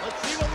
Let's see what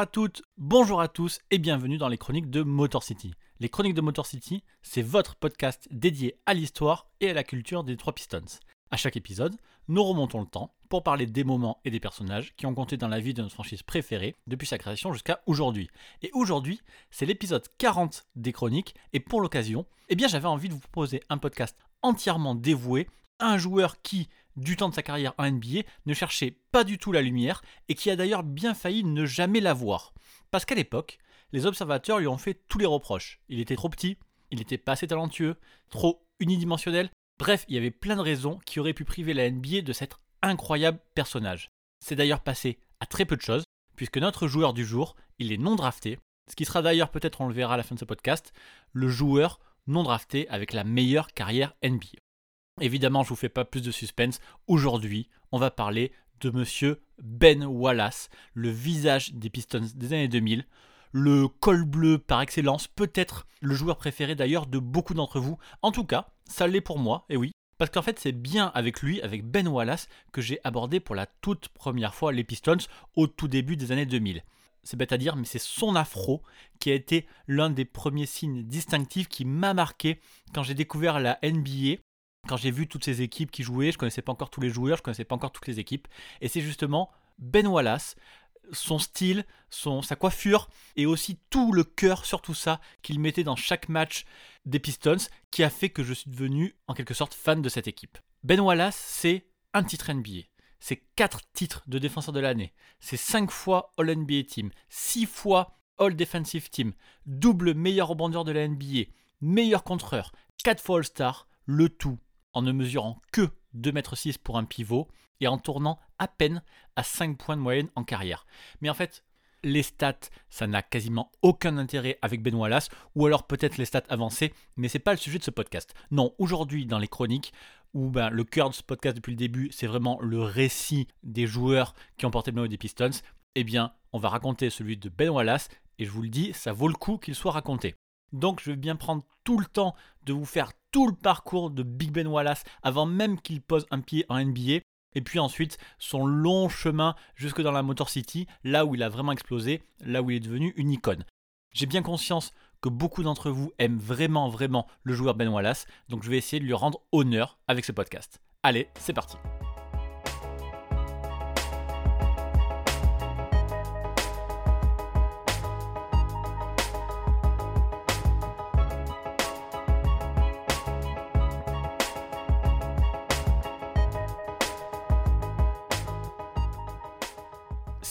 à toutes, bonjour à tous et bienvenue dans les chroniques de Motor City. Les chroniques de Motor City, c'est votre podcast dédié à l'histoire et à la culture des trois Pistons. À chaque épisode, nous remontons le temps pour parler des moments et des personnages qui ont compté dans la vie de notre franchise préférée depuis sa création jusqu'à aujourd'hui. Et aujourd'hui, c'est l'épisode 40 des chroniques et pour l'occasion, eh bien j'avais envie de vous proposer un podcast entièrement dévoué à un joueur qui, du temps de sa carrière en NBA, ne cherchait pas du tout la lumière et qui a d'ailleurs bien failli ne jamais la voir. Parce qu'à l'époque, les observateurs lui ont fait tous les reproches. Il était trop petit, il était pas assez talentueux, trop unidimensionnel. Bref, il y avait plein de raisons qui auraient pu priver la NBA de cet incroyable personnage. C'est d'ailleurs passé à très peu de choses, puisque notre joueur du jour, il est non drafté, ce qui sera d'ailleurs peut-être, on le verra à la fin de ce podcast, le joueur non drafté avec la meilleure carrière NBA. Évidemment, je vous fais pas plus de suspense. Aujourd'hui, on va parler de monsieur Ben Wallace, le visage des Pistons des années 2000, le col bleu par excellence, peut-être le joueur préféré d'ailleurs de beaucoup d'entre vous. En tout cas, ça l'est pour moi, et oui. Parce qu'en fait, c'est bien avec lui, avec Ben Wallace, que j'ai abordé pour la toute première fois les Pistons au tout début des années 2000. C'est bête à dire, mais c'est son afro qui a été l'un des premiers signes distinctifs qui m'a marqué quand j'ai découvert la NBA quand j'ai vu toutes ces équipes qui jouaient, je connaissais pas encore tous les joueurs, je connaissais pas encore toutes les équipes. Et c'est justement Ben Wallace, son style, sa coiffure et aussi tout le cœur sur tout ça qu'il mettait dans chaque match des Pistons qui a fait que je suis devenu en quelque sorte fan de cette équipe. Ben Wallace, c'est un titre NBA. C'est quatre titres de défenseur de l'année. C'est cinq fois All NBA Team, six fois All Defensive Team, double meilleur rebondeur de la NBA, meilleur contreur, quatre fois All-Star, le tout en ne mesurant que 2m6 pour un pivot et en tournant à peine à 5 points de moyenne en carrière. Mais en fait, les stats, ça n'a quasiment aucun intérêt avec Ben Wallace, ou alors peut-être les stats avancées, mais c'est pas le sujet de ce podcast. Non, aujourd'hui dans les chroniques, où ben, le cœur de ce podcast depuis le début, c'est vraiment le récit des joueurs qui ont porté le maillot des Pistons, eh bien, on va raconter celui de Ben Wallace, et je vous le dis, ça vaut le coup qu'il soit raconté. Donc je vais bien prendre tout le temps de vous faire tout le parcours de Big Ben Wallace avant même qu'il pose un pied en NBA. Et puis ensuite, son long chemin jusque dans la Motor City, là où il a vraiment explosé, là où il est devenu une icône. J'ai bien conscience que beaucoup d'entre vous aiment vraiment, vraiment le joueur Ben Wallace, donc je vais essayer de lui rendre honneur avec ce podcast. Allez, c'est parti.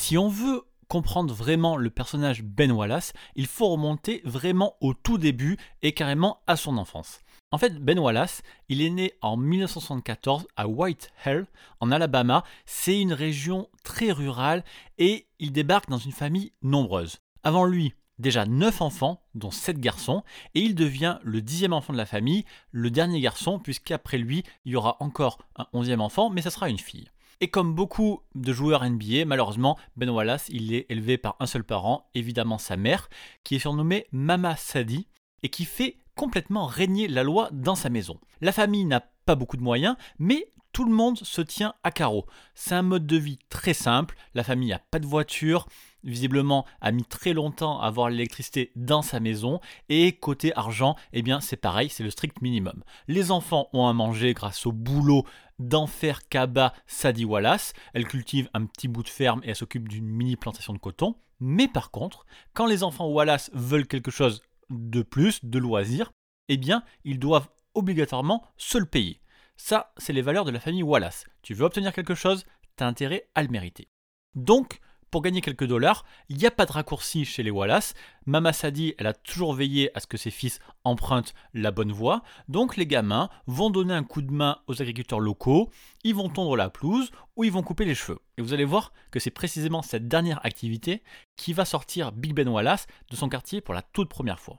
Si on veut comprendre vraiment le personnage Ben Wallace, il faut remonter vraiment au tout début et carrément à son enfance. En fait, Ben Wallace, il est né en 1974 à White Hell, en Alabama. C'est une région très rurale et il débarque dans une famille nombreuse. Avant lui, déjà 9 enfants, dont 7 garçons, et il devient le dixième enfant de la famille, le dernier garçon, puisqu'après lui, il y aura encore un onzième enfant, mais ça sera une fille. Et comme beaucoup de joueurs NBA, malheureusement, Ben Wallace, il est élevé par un seul parent, évidemment sa mère, qui est surnommée Mama Sadi, et qui fait complètement régner la loi dans sa maison. La famille n'a pas beaucoup de moyens, mais tout le monde se tient à carreau. C'est un mode de vie très simple, la famille n'a pas de voiture, visiblement a mis très longtemps à avoir l'électricité dans sa maison, et côté argent, eh bien c'est pareil, c'est le strict minimum. Les enfants ont à manger grâce au boulot d'Enfer Kaba Sadi Wallace, elle cultive un petit bout de ferme et elle s'occupe d'une mini plantation de coton, mais par contre, quand les enfants Wallace veulent quelque chose de plus, de loisirs, eh bien ils doivent obligatoirement se le payer. Ça, c'est les valeurs de la famille Wallace. Tu veux obtenir quelque chose, t'as intérêt à le mériter. Donc, pour gagner quelques dollars, il n'y a pas de raccourci chez les Wallace. Mama Sadi, elle a toujours veillé à ce que ses fils empruntent la bonne voie. Donc les gamins vont donner un coup de main aux agriculteurs locaux, ils vont tondre la pelouse ou ils vont couper les cheveux. Et vous allez voir que c'est précisément cette dernière activité qui va sortir Big Ben Wallace de son quartier pour la toute première fois.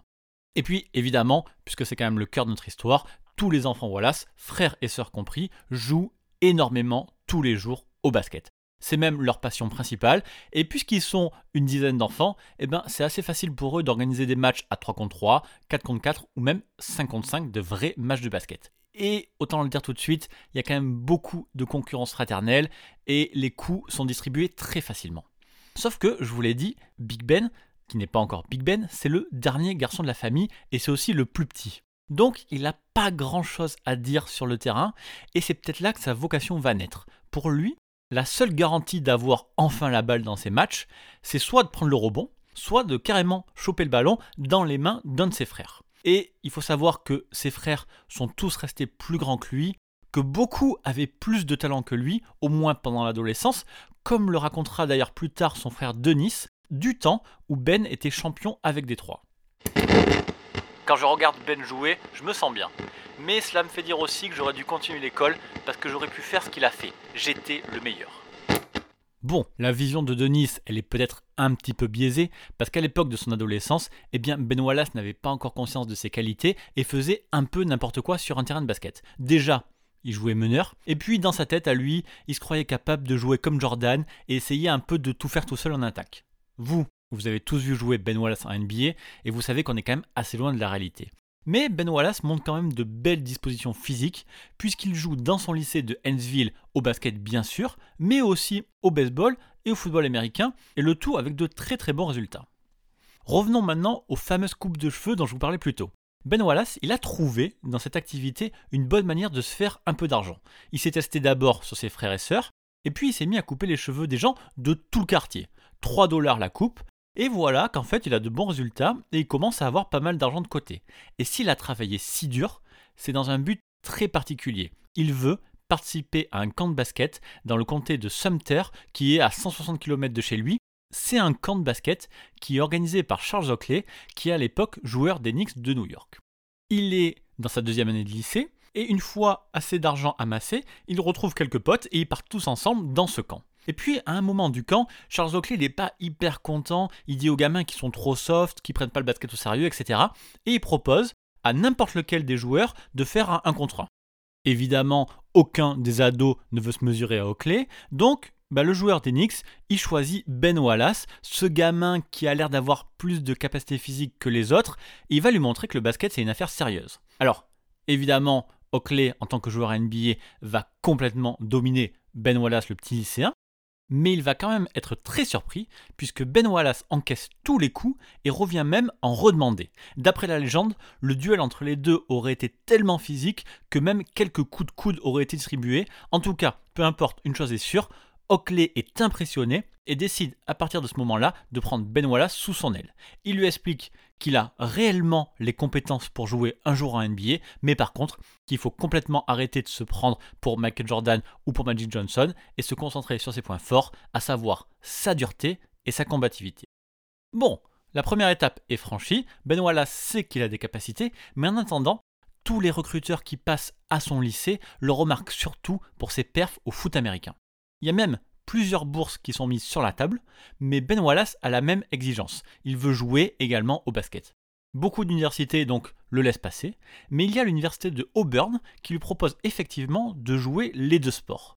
Et puis, évidemment, puisque c'est quand même le cœur de notre histoire, tous les enfants Wallace, frères et sœurs compris, jouent énormément tous les jours au basket. C'est même leur passion principale, et puisqu'ils sont une dizaine d'enfants, eh ben c'est assez facile pour eux d'organiser des matchs à 3 contre 3, 4 contre 4 ou même 5 contre 5 de vrais matchs de basket. Et autant le dire tout de suite, il y a quand même beaucoup de concurrence fraternelle et les coups sont distribués très facilement. Sauf que, je vous l'ai dit, Big Ben, qui n'est pas encore Big Ben, c'est le dernier garçon de la famille et c'est aussi le plus petit. Donc il n'a pas grand-chose à dire sur le terrain et c'est peut-être là que sa vocation va naître. Pour lui, la seule garantie d'avoir enfin la balle dans ses matchs, c'est soit de prendre le rebond, soit de carrément choper le ballon dans les mains d'un de ses frères. Et il faut savoir que ses frères sont tous restés plus grands que lui, que beaucoup avaient plus de talent que lui, au moins pendant l'adolescence, comme le racontera d'ailleurs plus tard son frère Denis, du temps où Ben était champion avec Détroit. Quand je regarde Ben jouer, je me sens bien. Mais cela me fait dire aussi que j'aurais dû continuer l'école parce que j'aurais pu faire ce qu'il a fait. J'étais le meilleur. Bon, la vision de Denis, elle est peut-être un petit peu biaisée, parce qu'à l'époque de son adolescence, eh bien Ben Wallace n'avait pas encore conscience de ses qualités et faisait un peu n'importe quoi sur un terrain de basket. Déjà, il jouait meneur, et puis dans sa tête à lui, il se croyait capable de jouer comme Jordan et essayer un peu de tout faire tout seul en attaque. Vous, vous avez tous vu jouer Ben Wallace en NBA, et vous savez qu'on est quand même assez loin de la réalité. Mais Ben Wallace montre quand même de belles dispositions physiques, puisqu'il joue dans son lycée de Hainesville au basket bien sûr, mais aussi au baseball et au football américain, et le tout avec de très très bons résultats. Revenons maintenant aux fameuses coupes de cheveux dont je vous parlais plus tôt. Ben Wallace, il a trouvé dans cette activité une bonne manière de se faire un peu d'argent. Il s'est testé d'abord sur ses frères et sœurs, et puis il s'est mis à couper les cheveux des gens de tout le quartier. 3 dollars la coupe, et voilà qu'en fait, il a de bons résultats et il commence à avoir pas mal d'argent de côté. Et s'il a travaillé si dur, c'est dans un but très particulier. Il veut participer à un camp de basket dans le comté de Sumter, qui est à 160 km de chez lui. C'est un camp de basket qui est organisé par Charles Oakley, qui est à l'époque joueur des Knicks de New York. Il est dans sa deuxième année de lycée, et une fois assez d'argent amassé, il retrouve quelques potes et ils partent tous ensemble dans ce camp. Et puis, à un moment du camp, Charles Oakley n'est pas hyper content. Il dit aux gamins qui sont trop soft, qui prennent pas le basket au sérieux, etc. Et il propose à n'importe lequel des joueurs de faire un 1 contre 1. Évidemment, aucun des ados ne veut se mesurer à Oakley, donc bah, le joueur d'Enix, il choisit Ben Wallace, ce gamin qui a l'air d'avoir plus de capacité physique que les autres, et il va lui montrer que le basket c'est une affaire sérieuse. Alors, évidemment, Oakley, en tant que joueur NBA, va complètement dominer Ben Wallace, le petit lycéen, mais il va quand même être très surpris puisque Ben Wallace encaisse tous les coups et revient même en redemander. D'après la légende, le duel entre les deux aurait été tellement physique que même quelques coups de coude auraient été distribués. En tout cas, peu importe, une chose est sûre, Oakley est impressionné et décide à partir de ce moment-là de prendre Ben Wallace sous son aile. Il lui explique qu'il a réellement les compétences pour jouer un jour en NBA, mais par contre qu'il faut complètement arrêter de se prendre pour Michael Jordan ou pour Magic Johnson et se concentrer sur ses points forts, à savoir sa dureté et sa combativité. Bon, la première étape est franchie, Ben Wallace sait qu'il a des capacités, mais en attendant, tous les recruteurs qui passent à son lycée le remarquent surtout pour ses perfs au foot américain. Il y a même plusieurs bourses qui sont mises sur la table, mais Ben Wallace a la même exigence. Il veut jouer également au basket. Beaucoup d'universités donc le laissent passer, mais il y a l'université de Auburn qui lui propose effectivement de jouer les deux sports.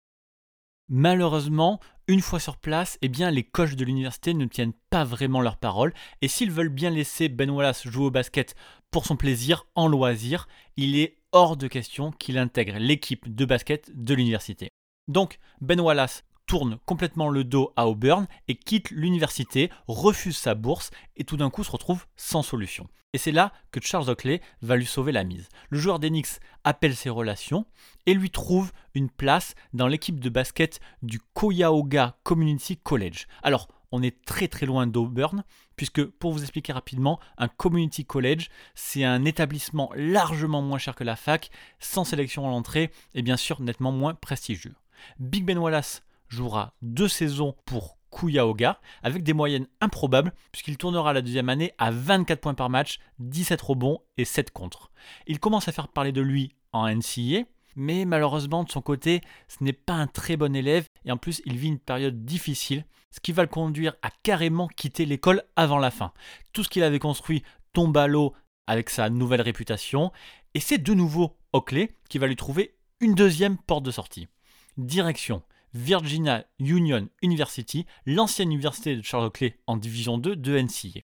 Malheureusement, une fois sur place, eh bien, les coachs de l'université ne tiennent pas vraiment leur parole, et s'ils veulent bien laisser Ben Wallace jouer au basket pour son plaisir, en loisir, il est hors de question qu'il intègre l'équipe de basket de l'université. Donc, Ben Wallace tourne complètement le dos à Auburn et quitte l'université, refuse sa bourse et tout d'un coup se retrouve sans solution. Et c'est là que Charles Oakley va lui sauver la mise. Le joueur d'Enix appelle ses relations et lui trouve une place dans l'équipe de basket du Cuyahoga Community College. Alors, on est très très loin d'Auburn, puisque pour vous expliquer rapidement, un community college, c'est un établissement largement moins cher que la fac, sans sélection à l'entrée et bien sûr nettement moins prestigieux. Big Ben Wallace jouera deux saisons pour Kuyahoga avec des moyennes improbables puisqu'il tournera la deuxième année à 24 points par match, 17 rebonds et 7 contre. Il commence à faire parler de lui en NCAA, mais malheureusement de son côté, ce n'est pas un très bon élève et en plus il vit une période difficile, ce qui va le conduire à carrément quitter l'école avant la fin. Tout ce qu'il avait construit tombe à l'eau avec sa nouvelle réputation et c'est de nouveau Oakley qui va lui trouver une deuxième porte de sortie. Direction Virginia Union University, l'ancienne université de Charles Oakley en division 2 de NCAA.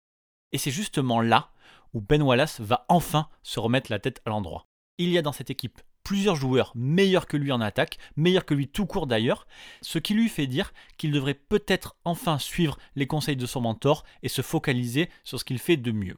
Et c'est justement là où Ben Wallace va enfin se remettre la tête à l'endroit. Il y a dans cette équipe plusieurs joueurs meilleurs que lui en attaque, meilleurs que lui tout court d'ailleurs, ce qui lui fait dire qu'il devrait peut-être enfin suivre les conseils de son mentor et se focaliser sur ce qu'il fait de mieux.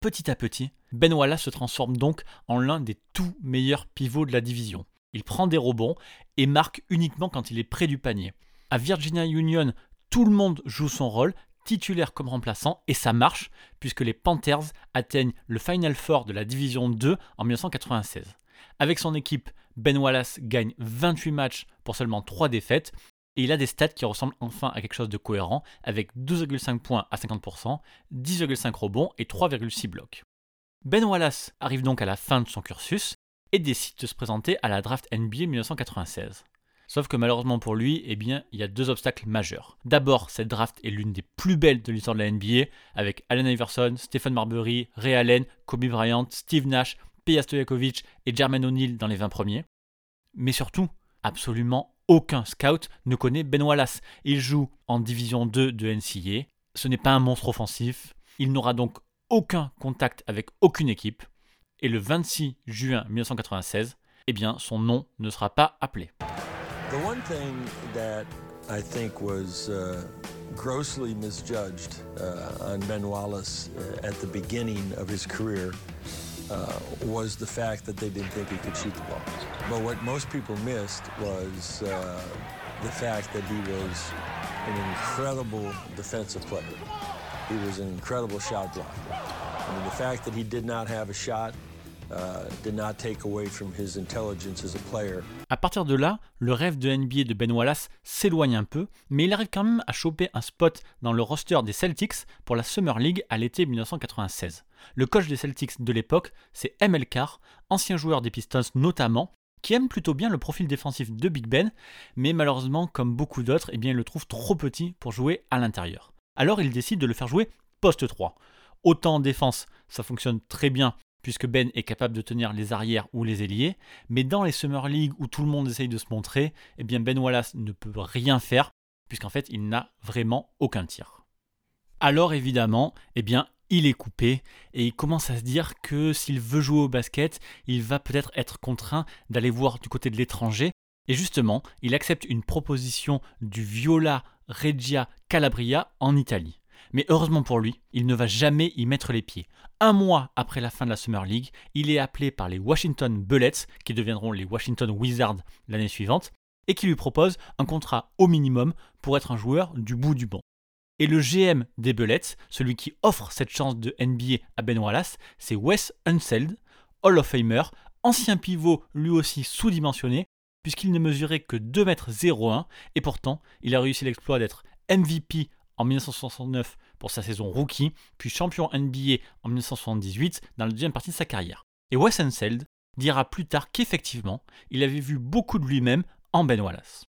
Petit à petit, Ben Wallace se transforme donc en l'un des tout meilleurs pivots de la division. Il prend des rebonds et marque uniquement quand il est près du panier. À Virginia Union, tout le monde joue son rôle, titulaire comme remplaçant, et ça marche, puisque les Panthers atteignent le Final Four de la Division 2 en 1996. Avec son équipe, Ben Wallace gagne 28 matchs pour seulement 3 défaites, et il a des stats qui ressemblent enfin à quelque chose de cohérent, avec 12,5 points à 50%, 10,5 rebonds et 3,6 blocs. Ben Wallace arrive donc à la fin de son cursus, et décide de se présenter à la draft NBA 1996. Sauf que malheureusement pour lui, eh bien, il y a deux obstacles majeurs. D'abord, cette draft est l'une des plus belles de l'histoire de la NBA, avec Allen Iverson, Stephen Marbury, Ray Allen, Kobe Bryant, Steve Nash, Peja Stojakovic et Jermaine O'Neal dans les 20 premiers. Mais surtout, absolument aucun scout ne connaît Ben Wallace. Il joue en division 2 de NCAA. Ce n'est pas un monstre offensif. Il n'aura donc aucun contact avec aucune équipe et le 26 juin 1996, eh bien, son nom ne sera pas appelé. The one thing that I think was uh, grossly misjudged uh, on Ben Wallace uh, at the beginning of his career uh, was the fact that they didn't think he could shoot the ball. But what most people missed was uh, the fact that he was an incredible defensive player. He was an incredible shot blocker. I mean, the fact that he did not have a shot did not take away from his intelligence as a player. À partir de là, le rêve de NBA de Ben Wallace s'éloigne un peu, mais il arrive quand même à choper un spot dans le roster des Celtics pour la Summer League à l'été 1996. Le coach des Celtics de l'époque, c'est ML Carr, ancien joueur des Pistons notamment, qui aime plutôt bien le profil défensif de Big Ben, mais malheureusement, comme beaucoup d'autres, eh il le trouve trop petit pour jouer à l'intérieur. Alors il décide de le faire jouer poste 3. Autant en défense, ça fonctionne très bien puisque Ben est capable de tenir les arrières ou les ailiers, mais dans les Summer League où tout le monde essaye de se montrer, eh bien Ben Wallace ne peut rien faire, puisqu'en fait il n'a vraiment aucun tir. Alors évidemment, eh bien il est coupé et il commence à se dire que s'il veut jouer au basket, il va peut-être être contraint d'aller voir du côté de l'étranger. Et justement, il accepte une proposition du Viola Regia Calabria en Italie. Mais heureusement pour lui, il ne va jamais y mettre les pieds. Un mois après la fin de la Summer League, il est appelé par les Washington Bullets, qui deviendront les Washington Wizards l'année suivante, et qui lui propose un contrat au minimum pour être un joueur du bout du banc. Et le GM des Bullets, celui qui offre cette chance de NBA à Ben Wallace, c'est Wes Unseld, Hall of Famer, ancien pivot lui aussi sous-dimensionné, puisqu'il ne mesurait que 2m01, et pourtant il a réussi l'exploit d'être MVP en 1969 pour sa saison rookie, puis champion NBA en 1978 dans la deuxième partie de sa carrière. Et Wes Unseld dira plus tard qu'effectivement, il avait vu beaucoup de lui-même en Ben Wallace.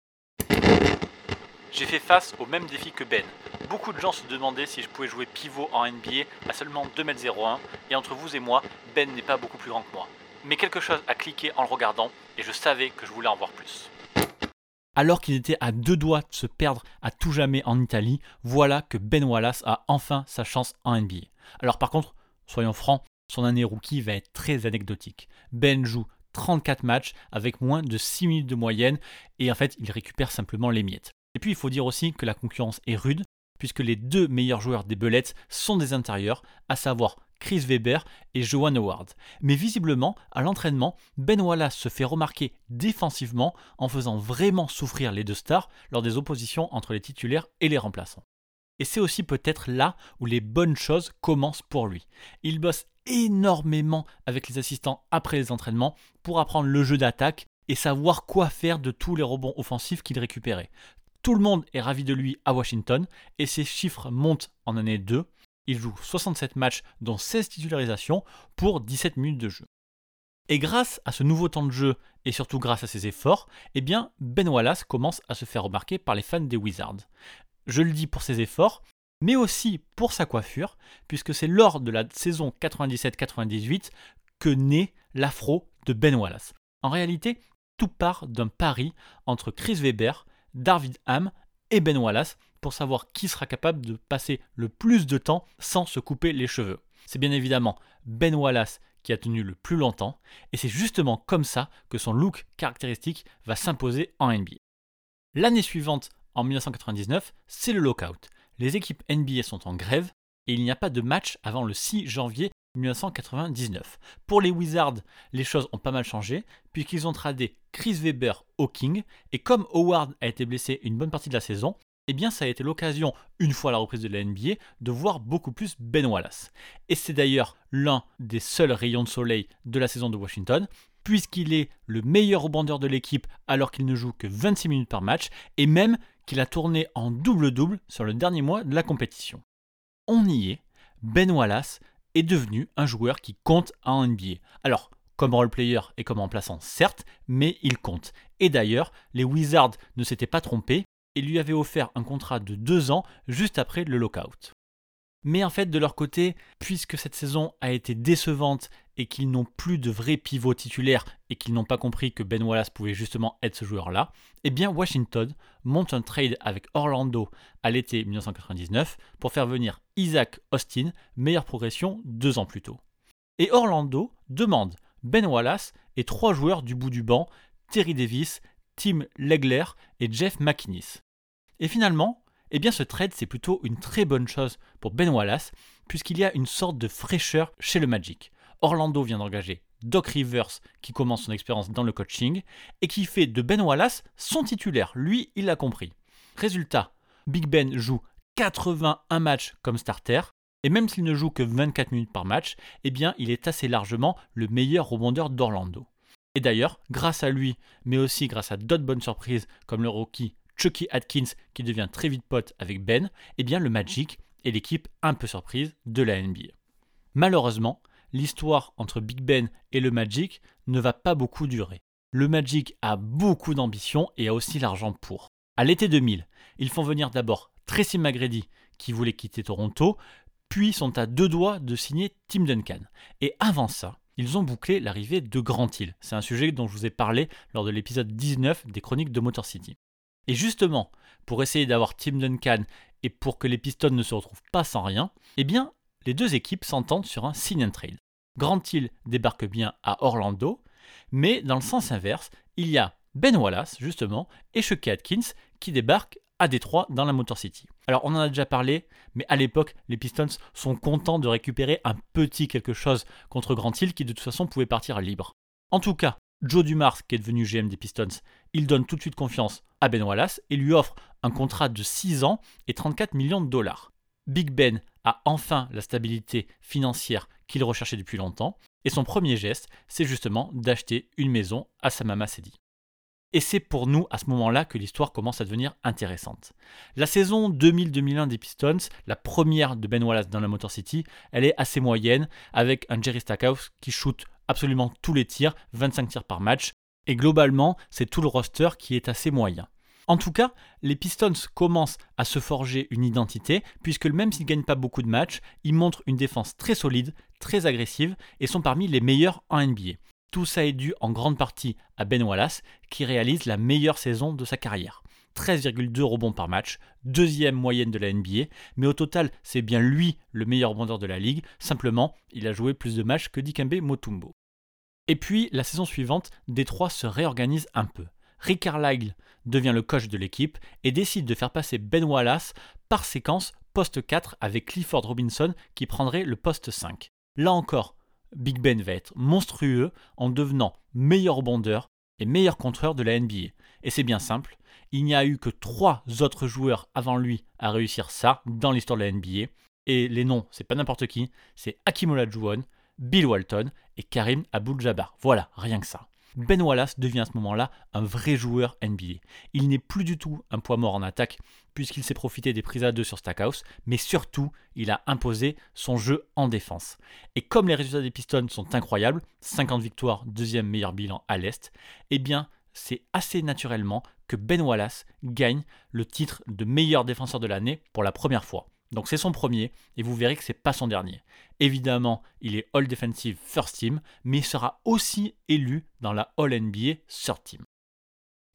J'ai fait face au même défi que Ben. Beaucoup de gens se demandaient si je pouvais jouer pivot en NBA à seulement 2m01, et entre vous et moi, Ben n'est pas beaucoup plus grand que moi. Mais quelque chose a cliqué en le regardant, et je savais que je voulais en voir plus. Alors qu'il était à deux doigts de se perdre à tout jamais en Italie, voilà que Ben Wallace a enfin sa chance en NBA. Alors par contre, soyons francs, son année rookie va être très anecdotique. Ben joue 34 matchs avec moins de 6 minutes de moyenne et en fait il récupère simplement les miettes. Et puis il faut dire aussi que la concurrence est rude puisque les deux meilleurs joueurs des Bullets sont des intérieurs, à savoir Chris Weber et Joan Howard. Mais visiblement, à l'entraînement, Ben Wallace se fait remarquer défensivement en faisant vraiment souffrir les deux stars lors des oppositions entre les titulaires et les remplaçants. Et c'est aussi peut-être là où les bonnes choses commencent pour lui. Il bosse énormément avec les assistants après les entraînements pour apprendre le jeu d'attaque et savoir quoi faire de tous les rebonds offensifs qu'il récupérait. Tout le monde est ravi de lui à Washington et ses chiffres montent en année 2. Il joue 67 matchs dont 16 titularisations pour 17 minutes de jeu. Et grâce à ce nouveau temps de jeu et surtout grâce à ses efforts, eh bien Ben Wallace commence à se faire remarquer par les fans des Wizards. Je le dis pour ses efforts, mais aussi pour sa coiffure, puisque c'est lors de la saison 97-98 que naît l'afro de Ben Wallace. En réalité, tout part d'un pari entre Chris Weber, David Ham et Ben Wallace pour savoir qui sera capable de passer le plus de temps sans se couper les cheveux. C'est bien évidemment Ben Wallace qui a tenu le plus longtemps, et c'est justement comme ça que son look caractéristique va s'imposer en NBA. L'année suivante, en 1999, c'est le lockout. Les équipes NBA sont en grève et il n'y a pas de match avant le 6 janvier 1999. Pour les Wizards, les choses ont pas mal changé puisqu'ils ont tradé Chris Weber au King et comme Howard a été blessé une bonne partie de la saison, eh bien ça a été l'occasion, une fois la reprise de la NBA, de voir beaucoup plus Ben Wallace. Et c'est d'ailleurs l'un des seuls rayons de soleil de la saison de Washington, puisqu'il est le meilleur rebondeur de l'équipe alors qu'il ne joue que 26 minutes par match, et même qu'il a tourné en double-double sur le dernier mois de la compétition. On y est, Ben Wallace est devenu un joueur qui compte en NBA. Alors, comme role-player et comme remplaçant, certes, mais il compte. Et d'ailleurs, les Wizards ne s'étaient pas trompés, et lui avait offert un contrat de deux ans juste après le lockout. Mais en fait, de leur côté, puisque cette saison a été décevante et qu'ils n'ont plus de vrais pivots titulaires et qu'ils n'ont pas compris que Ben Wallace pouvait justement être ce joueur-là, eh bien Washington monte un trade avec Orlando à l'été 1999 pour faire venir Isaac Austin, meilleure progression deux ans plus tôt. Et Orlando demande Ben Wallace et trois joueurs du bout du banc, Terry Davis, Tim Legler et Jeff McInnes. Et finalement, eh bien ce trade c'est plutôt une très bonne chose pour Ben Wallace, puisqu'il y a une sorte de fraîcheur chez le Magic. Orlando vient d'engager Doc Rivers qui commence son expérience dans le coaching et qui fait de Ben Wallace son titulaire. Lui, il l'a compris. Résultat, Big Ben joue 81 matchs comme starter et même s'il ne joue que 24 minutes par match, eh bien il est assez largement le meilleur rebondeur d'Orlando. Et d'ailleurs, grâce à lui, mais aussi grâce à d'autres bonnes surprises comme le rookie Chucky Atkins qui devient très vite pote avec Ben, eh bien le Magic est l'équipe un peu surprise de la NBA. Malheureusement, l'histoire entre Big Ben et le Magic ne va pas beaucoup durer. Le Magic a beaucoup d'ambition et a aussi l'argent pour. À l'été 2000, ils font venir d'abord Tracy McGrady qui voulait quitter Toronto, puis sont à deux doigts de signer Tim Duncan. Et avant ça, ils ont bouclé l'arrivée de Grant Hill. C'est un sujet dont je vous ai parlé lors de l'épisode 19 des chroniques de Motor City. Et justement, pour essayer d'avoir Tim Duncan et pour que les Pistons ne se retrouvent pas sans rien, eh bien, les deux équipes s'entendent sur un sign and trade. Grant Hill débarque bien à Orlando, mais dans le sens inverse, il y a Ben Wallace, justement, et Chucky Atkins qui débarquent à Détroit dans la Motor City. Alors on en a déjà parlé, mais à l'époque, les Pistons sont contents de récupérer un petit quelque chose contre Grant Hill qui de toute façon pouvait partir libre. En tout cas, Joe Dumars, qui est devenu GM des Pistons, il donne tout de suite confiance à Ben Wallace et lui offre un contrat de 6 ans et 34 millions de dollars. Big Ben a enfin la stabilité financière qu'il recherchait depuis longtemps, et son premier geste, c'est justement d'acheter une maison à sa maman Sedi. Et c'est pour nous à ce moment-là que l'histoire commence à devenir intéressante. La saison 2000-2001 des Pistons, la première de Ben Wallace dans la Motor City, elle est assez moyenne, avec un Jerry Stackhouse qui shoot absolument tous les tirs, 25 tirs par match, et globalement, c'est tout le roster qui est assez moyen. En tout cas, les Pistons commencent à se forger une identité, puisque même s'ils ne gagnent pas beaucoup de matchs, ils montrent une défense très solide, très agressive, et sont parmi les meilleurs en NBA. Tout ça est dû en grande partie à Ben Wallace, qui réalise la meilleure saison de sa carrière. 13,2 rebonds par match, deuxième moyenne de la NBA, mais au total, c'est bien lui le meilleur rebondeur de la ligue, simplement, il a joué plus de matchs que Dikembe Motumbo. Et puis, la saison suivante, Détroit se réorganise un peu. Rick Carlisle devient le coach de l'équipe et décide de faire passer Ben Wallace par séquence poste 4 avec Clifford Robinson qui prendrait le poste 5. Là encore, Big Ben va être monstrueux en devenant meilleur rebondeur et meilleur contreur de la NBA. Et c'est bien simple, il n'y a eu que trois autres joueurs avant lui à réussir ça dans l'histoire de la NBA. Et les noms, c'est pas n'importe qui, c'est Hakim Olajuwon, Bill Walton et Karim Abdul-Jabbar. Voilà, rien que ça. Ben Wallace devient à ce moment-là un vrai joueur NBA. Il n'est plus du tout un poids mort en attaque, puisqu'il s'est profité des prises à deux sur Stackhouse, mais surtout, il a imposé son jeu en défense. Et comme les résultats des Pistons sont incroyables, 50 victoires, deuxième meilleur bilan à l'Est, eh bien, c'est assez naturellement que Ben Wallace gagne le titre de meilleur défenseur de l'année pour la première fois. Donc c'est son premier et vous verrez que c'est pas son dernier. Évidemment, il est All Defensive First Team, mais il sera aussi élu dans la All NBA Third Team.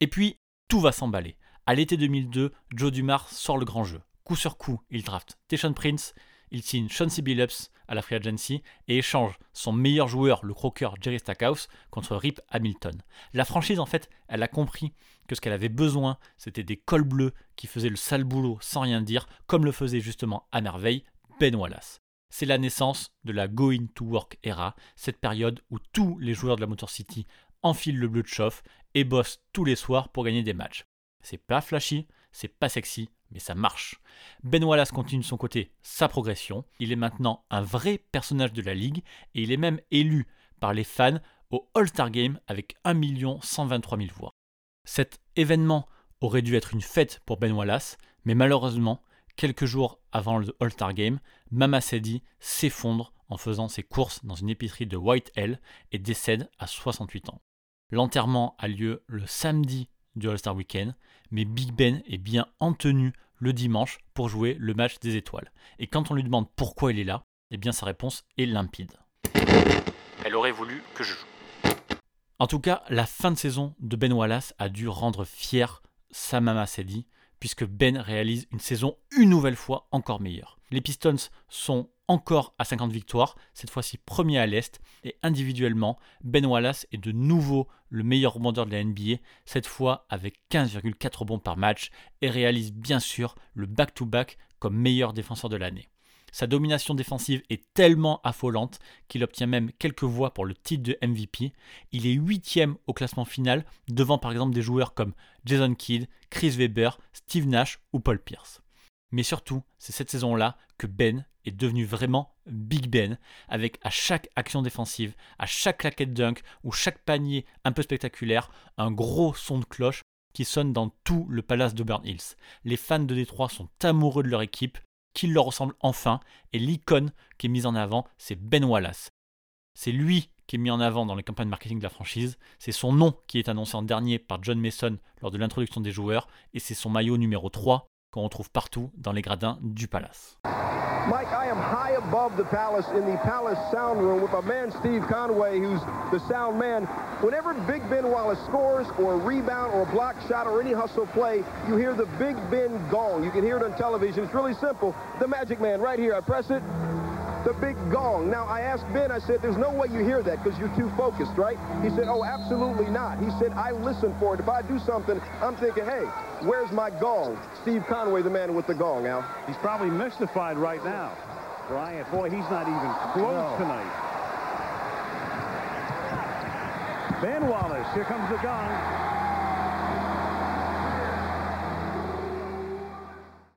Et puis, tout va s'emballer. À l'été 2002, Joe Dumars sort le grand jeu. Coup sur coup, il draft Teshon Prince, il signe Chauncey Billups à la Free Agency et échange son meilleur joueur, le croqueur Jerry Stackhouse, contre Rip Hamilton. La franchise, en fait, elle a compris que ce qu'elle avait besoin, c'était des cols bleus qui faisaient le sale boulot sans rien dire, comme le faisait justement à merveille Ben Wallace. C'est la naissance de la Going to Work era, cette période où tous les joueurs de la Motor City enfilent le bleu de chauffe et bossent tous les soirs pour gagner des matchs. C'est pas flashy, c'est pas sexy, mais ça marche. Ben Wallace continue de son côté sa progression. Il est maintenant un vrai personnage de la ligue et il est même élu par les fans au All-Star Game avec 1 123 000 voix. Cet événement aurait dû être une fête pour Ben Wallace, mais malheureusement, quelques jours avant le All-Star Game, Mama Sedi s'effondre en faisant ses courses dans une épicerie de White Hell et décède à 68 ans. L'enterrement a lieu le samedi du All-Star Weekend, mais Big Ben est bien en tenue le dimanche pour jouer le match des étoiles. Et quand on lui demande pourquoi il est là, eh bien sa réponse est limpide. Elle aurait voulu que je joue. En tout cas, la fin de saison de Ben Wallace a dû rendre fier sa maman Sedi, puisque Ben réalise une saison une nouvelle fois encore meilleure. Les Pistons sont encore à 50 victoires, cette fois-ci premier à l'Est, et individuellement, Ben Wallace est de nouveau le meilleur rebondeur de la NBA, cette fois avec 15,4 rebonds par match, et réalise bien sûr le back-to-back comme meilleur défenseur de l'année. Sa domination défensive est tellement affolante qu'il obtient même quelques voix pour le titre de MVP. Il est huitième au classement final, devant par exemple des joueurs comme Jason Kidd, Chris Weber, Steve Nash ou Paul Pierce. Mais surtout, c'est cette saison-là que Ben est devenu vraiment Big Ben, avec à chaque action défensive, à chaque claquette dunk ou chaque panier un peu spectaculaire, un gros son de cloche qui sonne dans tout le palace de Burn Hills. Les fans de Détroit sont amoureux de leur équipe, qu'ils leur ressemblent enfin, et l'icône qui est mise en avant, c'est Ben Wallace. C'est lui qui est mis en avant dans les campagnes marketing de la franchise, c'est son nom qui est annoncé en dernier par John Mason lors de l'introduction des joueurs, et c'est son maillot numéro 3 qu'on retrouve partout dans les gradins du palace. Mike, I am high above the palace in the palace sound room with my man Steve Conway, who's the sound man. Whenever Big Ben Wallace scores or a rebound or a block shot or any hustle play, you hear the Big Ben gong. You can hear it on television. It's really simple. The Magic Man right here. I press it. The big gong. Now, I asked Ben, I said, there's no way you hear that because you're too focused, right? He said, oh, absolutely not. He said, I listen for it. If I do something, I'm thinking, hey, where's my gong? Steve Conway, the man with the gong, Al. He's probably mystified right now. Bryant, boy, he's not even close tonight. Ben Wallace, here comes the gong.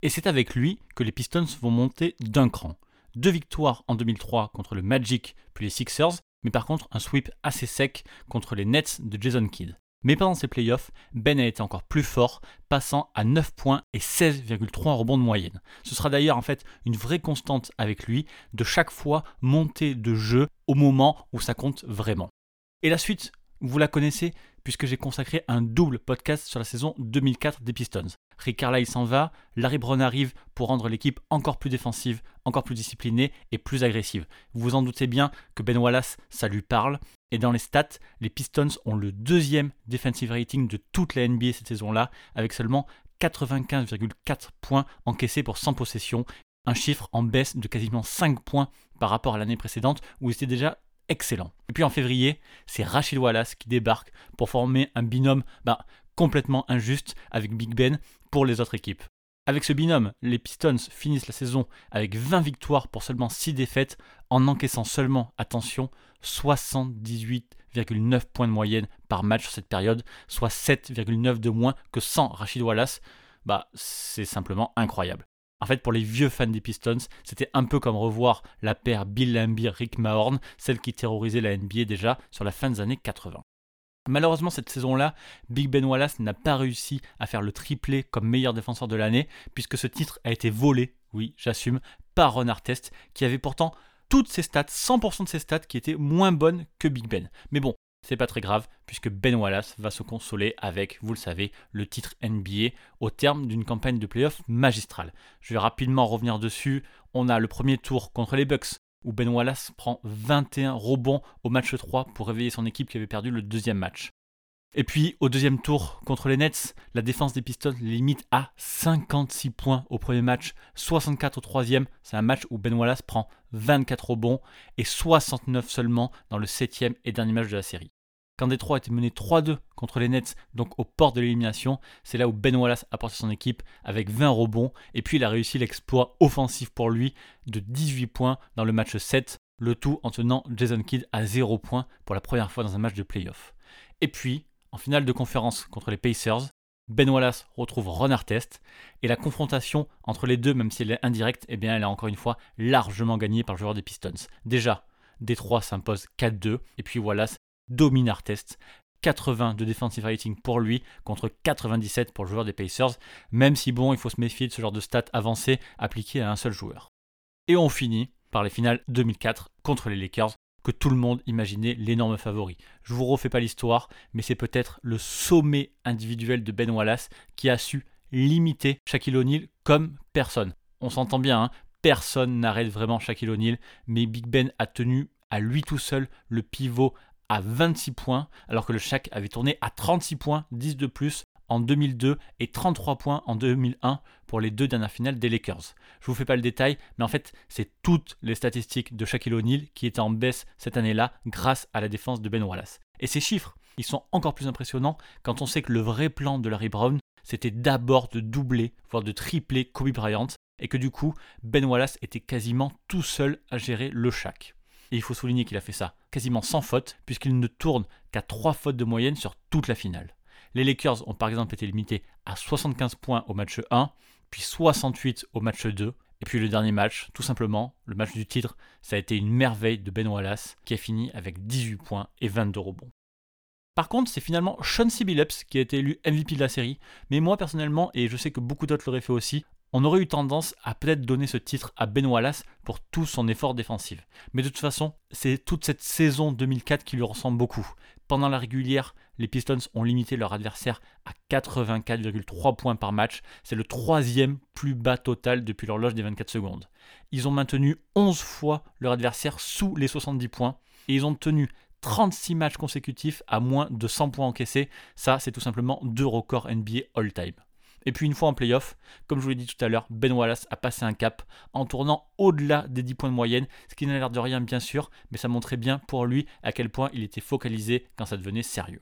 Et c'est avec lui que les Pistons vont monter d'un cran. Deux victoires en 2003 contre le Magic puis les Sixers, mais par contre un sweep assez sec contre les Nets de Jason Kidd. Mais pendant ces playoffs, Ben a été encore plus fort, passant à 9 points et 16,3 rebonds de moyenne. Ce sera d'ailleurs en fait une vraie constante avec lui, de chaque fois monter de jeu au moment où ça compte vraiment. Et la suite, vous la connaissez, puisque j'ai consacré un double podcast sur la saison 2004 des Pistons. Rick Carlisle s'en va, Larry Brown arrive pour rendre l'équipe encore plus défensive, encore plus disciplinée et plus agressive. Vous vous en doutez bien que Ben Wallace, ça lui parle. Et dans les stats, les Pistons ont le deuxième defensive rating de toute la NBA cette saison-là, avec seulement 95,4 points encaissés pour 100 possessions, un chiffre en baisse de quasiment 5 points par rapport à l'année précédente où ils étaient déjà excellent. Et puis en février, c'est Rachid Wallace qui débarque pour former un binôme bah, complètement injuste avec Big Ben pour les autres équipes. Avec ce binôme, les Pistons finissent la saison avec 20 victoires pour seulement 6 défaites en encaissant seulement, attention, 78,9 points de moyenne par match sur cette période, soit 7,9 de moins que sans Rachid Wallace. Bah, c'est simplement incroyable. En fait, pour les vieux fans des Pistons, c'était un peu comme revoir la paire Bill Laimbeer-Rick Mahorn, celle qui terrorisait la NBA déjà sur la fin des années 80. Malheureusement, cette saison-là, Big Ben Wallace n'a pas réussi à faire le triplé comme meilleur défenseur de l'année, puisque ce titre a été volé, oui, j'assume, par Ron Artest, qui avait pourtant toutes ses stats, 100% de ses stats, qui étaient moins bonnes que Big Ben. Mais bon, pas très grave, puisque Ben Wallace va se consoler avec, vous le savez, le titre NBA au terme d'une campagne de playoff magistrale. Je vais rapidement revenir dessus. On a le premier tour contre les Bucks, où Ben Wallace prend 21 rebonds au match 3 pour réveiller son équipe qui avait perdu le deuxième match. Et puis au deuxième tour contre les Nets, la défense des Pistons limite à 56 points au premier match, 64 au troisième. C'est un match où Ben Wallace prend 24 rebonds et 69 seulement dans le septième et dernier match de la série. Quand Détroit était mené 3-2 contre les Nets, donc aux portes de l'élimination, c'est là où Ben Wallace a porté son équipe avec 20 rebonds. Et puis il a réussi l'exploit offensif pour lui de 18 points dans le match 7, le tout en tenant Jason Kidd à 0 points pour la première fois dans un match de playoff. Et puis, en finale de conférence contre les Pacers, Ben Wallace retrouve Ron Artest. Et la confrontation entre les deux, même si elle est indirecte, eh bien elle est encore une fois largement gagnée par le joueur des Pistons. Déjà, Détroit s'impose 4-2 et puis Wallace domine Artest. 80 de defensive rating pour lui contre 97 pour le joueur des Pacers, même si bon, il faut se méfier de ce genre de stats avancées appliquées à un seul joueur. Et on finit par les finales 2004 contre les Lakers que tout le monde imaginait l'énorme favori. Je vous refais pas l'histoire, mais c'est peut-être le sommet individuel de Ben Wallace qui a su limiter Shaquille O'Neal comme personne. On s'entend bien, hein, personne n'arrête vraiment Shaquille O'Neal, mais Big Ben a tenu à lui tout seul le pivot à 26 points, alors que le Shaq avait tourné à 36 points, 10 de plus en 2002 et 33 points en 2001 pour les deux dernières finales des Lakers. Je vous fais pas le détail, mais en fait, c'est toutes les statistiques de Shaquille O'Neal qui étaient en baisse cette année-là grâce à la défense de Ben Wallace. Et ces chiffres, ils sont encore plus impressionnants quand on sait que le vrai plan de Larry Brown, c'était d'abord de doubler, voire de tripler Kobe Bryant, et que du coup, Ben Wallace était quasiment tout seul à gérer le Shaq. Et il faut souligner qu'il a fait ça quasiment sans faute, puisqu'il ne tourne qu'à 3 fautes de moyenne sur toute la finale. Les Lakers ont par exemple été limités à 75 points au match 1, puis 68 au match 2. Et puis le dernier match, tout simplement, le match du titre, ça a été une merveille de Ben Wallace qui a fini avec 18 points et 22 rebonds. Par contre, c'est finalement Sean. Billups qui a été élu MVP de la série, mais moi personnellement, et je sais que beaucoup d'autres l'auraient fait aussi, on aurait eu tendance à peut-être donner ce titre à Ben Wallace pour tout son effort défensif. Mais de toute façon, c'est toute cette saison 2004 qui lui ressemble beaucoup. Pendant la régulière, les Pistons ont limité leur adversaire à 84,3 points par match. C'est le troisième plus bas total depuis l'horloge des 24 secondes. Ils ont maintenu 11 fois leur adversaire sous les 70 points et ils ont tenu 36 matchs consécutifs à moins de 100 points encaissés. Ça, c'est tout simplement deux records NBA all-time. Et puis une fois en playoff, comme je vous l'ai dit tout à l'heure, Ben Wallace a passé un cap en tournant au-delà des 10 points de moyenne, ce qui n'a l'air de rien bien sûr, mais ça montrait bien pour lui à quel point il était focalisé quand ça devenait sérieux.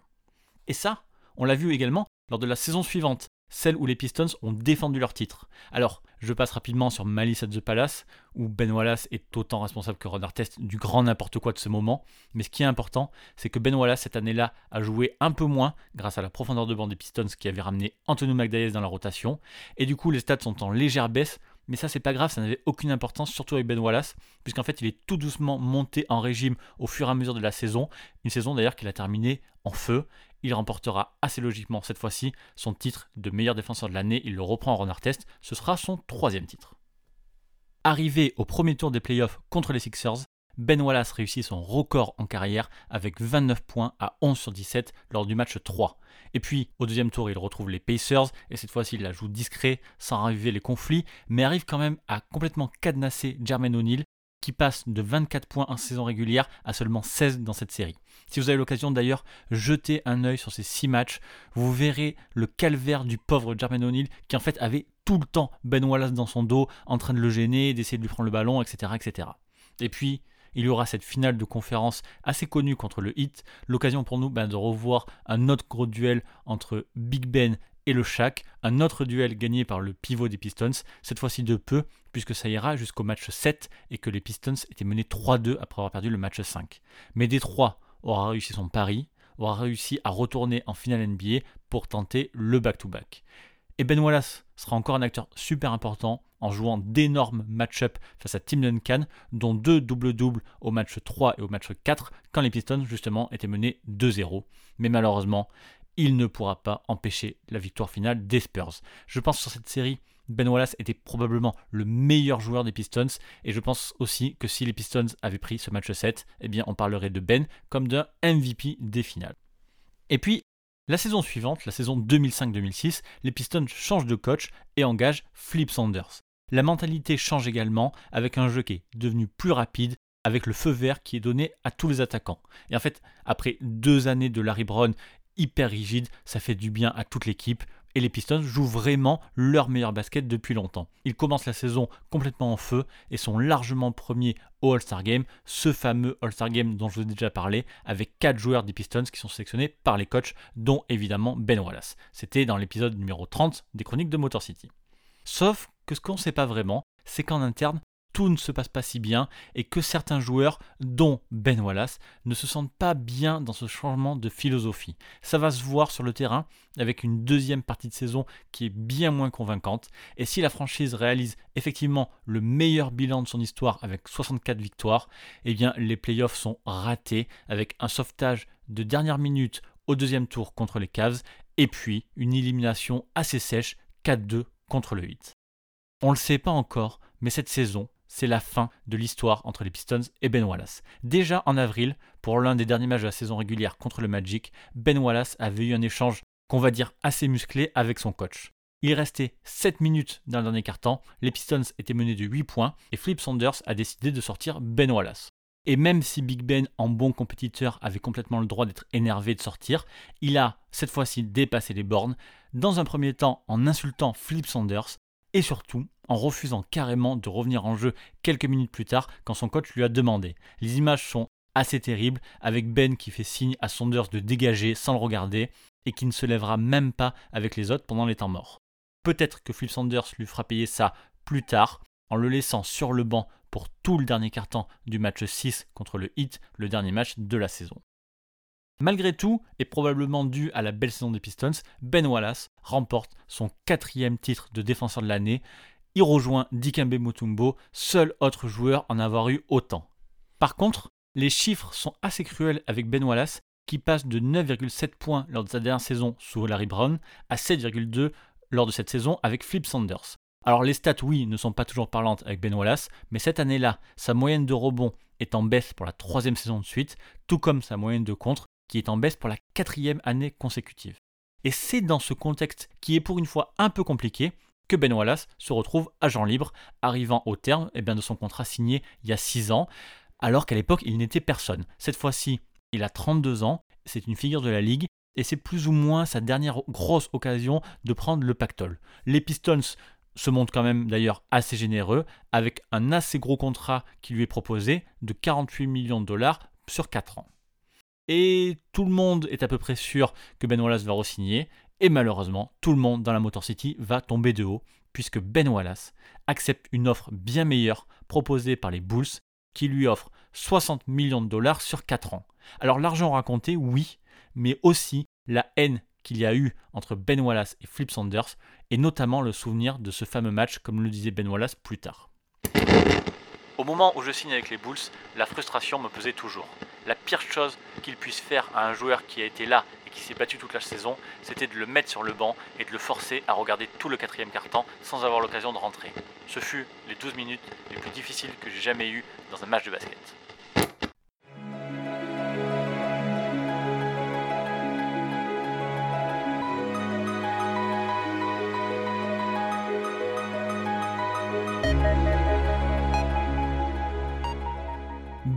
Et ça, on l'a vu également lors de la saison suivante, celle où les Pistons ont défendu leur titre. Alors, je passe rapidement sur Malice at the Palace, où Ben Wallace est autant responsable que Ron Artest du grand n'importe quoi de ce moment. Mais ce qui est important, c'est que Ben Wallace cette année-là a joué un peu moins grâce à la profondeur de banc des Pistons qui avait ramené Antonio McDyess dans la rotation. Et du coup, les stats sont en légère baisse, mais ça c'est pas grave, ça n'avait aucune importance, surtout avec Ben Wallace, puisqu'en fait il est tout doucement monté en régime au fur et à mesure de la saison, une saison d'ailleurs qu'il a terminée en feu, il remportera assez logiquement cette fois-ci son titre de meilleur défenseur de l'année. Il le reprend en Ron Artest. Ce sera son troisième titre. Arrivé au premier tour des playoffs contre les Sixers, Ben Wallace réussit son record en carrière avec 29 points à 11 sur 17 lors du match 3. Et puis au deuxième tour, il retrouve les Pacers et cette fois-ci il la joue discret sans raviver les conflits, mais arrive quand même à complètement cadenasser Jermaine O'Neal qui passe de 24 points en saison régulière à seulement 16 dans cette série. Si vous avez l'occasion d'ailleurs, jetez un œil sur ces 6 matchs, vous verrez le calvaire du pauvre Jermaine O'Neal qui en fait avait tout le temps Ben Wallace dans son dos, en train de le gêner, d'essayer de lui prendre le ballon, etc. etc. Et puis, il y aura cette finale de conférence assez connue contre le Heat, l'occasion pour nous ben, de revoir un autre gros duel entre Big Ben et le Shaq, un autre duel gagné par le pivot des Pistons, cette fois-ci de peu, puisque ça ira jusqu'au match 7 et que les Pistons étaient menés 3-2 après avoir perdu le match 5. Mais Détroit aura réussi son pari, aura réussi à retourner en finale NBA pour tenter le back-to-back. Et Ben Wallace sera encore un acteur super important en jouant d'énormes match-up face à Tim Duncan, dont deux double-doubles au match 3 et au match 4, quand les Pistons justement étaient menés 2-0. Mais malheureusement, il ne pourra pas empêcher la victoire finale des Spurs. Je pense sur cette série, Ben Wallace était probablement le meilleur joueur des Pistons et je pense aussi que si les Pistons avaient pris ce match 7, eh bien on parlerait de Ben comme d'un MVP des finales. Et puis la saison suivante, la saison 2005-2006, les Pistons changent de coach et engagent Flip Saunders. La mentalité change également avec un jeu qui est devenu plus rapide, avec le feu vert qui est donné à tous les attaquants. Et en fait, après deux années de Larry Brown hyper rigide, ça fait du bien à toute l'équipe. Et les Pistons jouent vraiment leur meilleur basket depuis longtemps. Ils commencent la saison complètement en feu et sont largement premiers au All-Star Game, ce fameux All-Star Game dont je vous ai déjà parlé, avec 4 joueurs des Pistons qui sont sélectionnés par les coachs, dont évidemment Ben Wallace. C'était dans l'épisode numéro 30 des Chroniques de Motor City. Sauf que ce qu'on ne sait pas vraiment, c'est qu'en interne, tout ne se passe pas si bien et que certains joueurs, dont Ben Wallace, ne se sentent pas bien dans ce changement de philosophie. Ça va se voir sur le terrain avec une deuxième partie de saison qui est bien moins convaincante. Et si la franchise réalise effectivement le meilleur bilan de son histoire avec 64 victoires, eh bien les playoffs sont ratés avec un sauvetage de dernière minute au deuxième tour contre les Cavs et puis une élimination assez sèche 4-2 contre le 8. On ne le sait pas encore, mais cette saison, c'est la fin de l'histoire entre les Pistons et Ben Wallace. Déjà en avril, pour l'un des derniers matchs de la saison régulière contre le Magic, Ben Wallace avait eu un échange qu'on va dire assez musclé avec son coach. Il restait 7 minutes dans le dernier quart-temps, les Pistons étaient menés de 8 points et Flip Saunders a décidé de sortir Ben Wallace. Et même si Big Ben, en bon compétiteur, avait complètement le droit d'être énervé de sortir, il a cette fois-ci dépassé les bornes, dans un premier temps en insultant Flip Saunders, et surtout en refusant carrément de revenir en jeu quelques minutes plus tard quand son coach lui a demandé. Les images sont assez terribles, avec Ben qui fait signe à Saunders de dégager sans le regarder et qui ne se lèvera même pas avec les autres pendant les temps morts. Peut-être que Flip Saunders lui fera payer ça plus tard, en le laissant sur le banc pour tout le dernier quart-temps du match 6 contre le Heat, le dernier match de la saison. Malgré tout, et probablement dû à la belle saison des Pistons, Ben Wallace remporte son quatrième titre de défenseur de l'année. Il rejoint Dikembe Mutombo, seul autre joueur en avoir eu autant. Par contre, les chiffres sont assez cruels avec Ben Wallace, qui passe de 9,7 points lors de sa dernière saison sous Larry Brown à 7,2 lors de cette saison avec Flip Saunders. Alors les stats, oui, ne sont pas toujours parlantes avec Ben Wallace, mais cette année-là, sa moyenne de rebond est en baisse pour la troisième saison de suite, tout comme sa moyenne de contre, qui est en baisse pour la quatrième année consécutive. Et c'est dans ce contexte qui est pour une fois un peu compliqué que Ben Wallace se retrouve agent libre, arrivant au terme eh de son contrat signé il y a 6 ans, alors qu'à l'époque il n'était personne. Cette fois-ci, il a 32 ans, c'est une figure de la ligue, et c'est plus ou moins sa dernière grosse occasion de prendre le pactole. Les Pistons se montrent quand même d'ailleurs assez généreux, avec un assez gros contrat qui lui est proposé de 48 millions de dollars sur 4 ans. Et tout le monde est à peu près sûr que Ben Wallace va re-signer. Et malheureusement, tout le monde dans la Motor City va tomber de haut, puisque Ben Wallace accepte une offre bien meilleure proposée par les Bulls, qui lui offre 60 millions de dollars sur 4 ans. Alors l'argent raconté, oui, mais aussi la haine qu'il y a eu entre Ben Wallace et Flip Saunders, et notamment le souvenir de ce fameux match, comme le disait Ben Wallace plus tard. Au moment où je signe avec les Bulls, la frustration me pesait toujours. La pire chose qu'il puisse faire à un joueur qui a été là qui s'est battu toute la saison, c'était de le mettre sur le banc et de le forcer à regarder tout le quatrième quart-temps sans avoir l'occasion de rentrer. Ce fut les 12 minutes les plus difficiles que j'ai jamais eues dans un match de basket.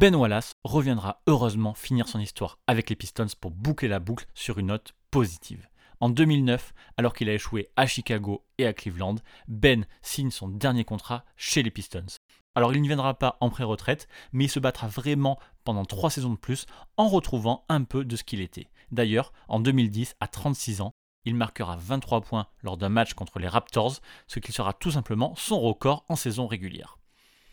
Ben Wallace reviendra heureusement finir son histoire avec les Pistons pour boucler la boucle sur une note positive. En 2009, alors qu'il a échoué à Chicago et à Cleveland, Ben signe son dernier contrat chez les Pistons. Alors il ne viendra pas en pré-retraite, mais il se battra vraiment pendant trois saisons de plus en retrouvant un peu de ce qu'il était. D'ailleurs, en 2010, à 36 ans, il marquera 23 points lors d'un match contre les Raptors, ce qui sera tout simplement son record en saison régulière.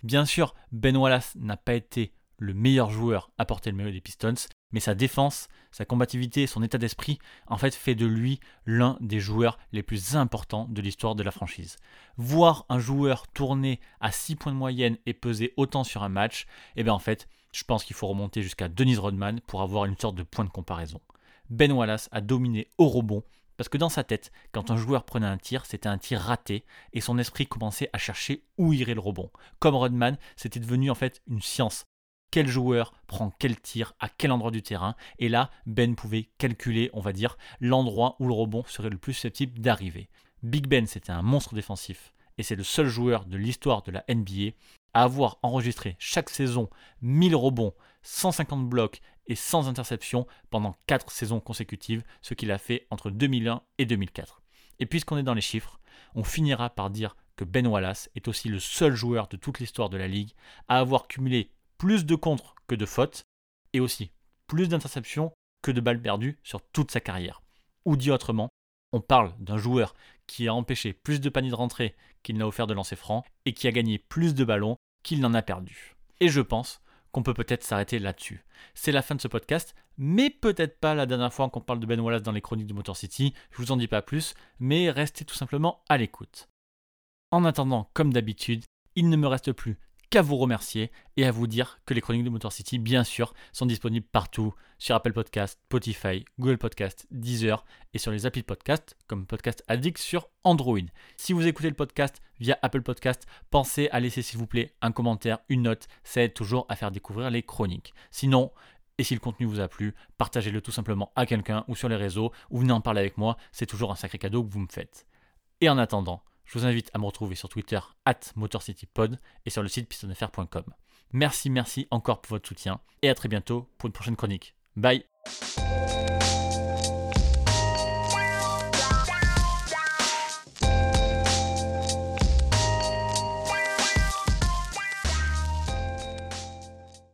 Bien sûr, Ben Wallace n'a pas été le meilleur joueur à porter le maillot des Pistons, mais sa défense, sa combativité, son état d'esprit, en fait, fait de lui l'un des joueurs les plus importants de l'histoire de la franchise. Voir un joueur tourner à 6 points de moyenne et peser autant sur un match, eh bien en fait, je pense qu'il faut remonter jusqu'à Denise Rodman pour avoir une sorte de point de comparaison. Ben Wallace a dominé au rebond parce que dans sa tête, quand un joueur prenait un tir, c'était un tir raté et son esprit commençait à chercher où irait le rebond. Comme Rodman, c'était devenu en fait une science. Quel joueur prend quel tir à quel endroit du terrain Et là, Ben pouvait calculer, on va dire, l'endroit où le rebond serait le plus susceptible d'arriver. Big Ben, c'était un monstre défensif et c'est le seul joueur de l'histoire de la NBA à avoir enregistré chaque saison 1000 rebonds, 150 blocs et 100 interceptions pendant 4 saisons consécutives, ce qu'il a fait entre 2001 et 2004. Et puisqu'on est dans les chiffres, on finira par dire que Ben Wallace est aussi le seul joueur de toute l'histoire de la ligue à avoir cumulé plus de contres que de fautes et aussi plus d'interceptions que de balles perdues sur toute sa carrière. Ou dit autrement, on parle d'un joueur qui a empêché plus de paniers de rentrée qu'il n'a offert de lancer franc et qui a gagné plus de ballons qu'il n'en a perdu. Et je pense qu'on peut peut-être s'arrêter là-dessus. C'est la fin de ce podcast, mais peut-être pas la dernière fois qu'on parle de Ben Wallace dans les chroniques de Motor City. Je vous en dis pas plus, mais restez tout simplement à l'écoute. En attendant, comme d'habitude, il ne me reste plus qu'à vous remercier et à vous dire que les chroniques de Motor City, bien sûr, sont disponibles partout sur Apple Podcast, Spotify, Google Podcast, Deezer et sur les applis de podcast comme Podcast Addict sur Android. Si vous écoutez le podcast via Apple Podcast, pensez à laisser s'il vous plaît un commentaire, une note, ça aide toujours à faire découvrir les chroniques. Sinon, et si le contenu vous a plu, partagez-le tout simplement à quelqu'un ou sur les réseaux ou venez en parler avec moi, c'est toujours un sacré cadeau que vous me faites. Et en attendant, je vous invite à me retrouver sur Twitter at MotorCityPod et sur le site pistonfr.com. Merci, merci encore pour votre soutien et à très bientôt pour une prochaine chronique. Bye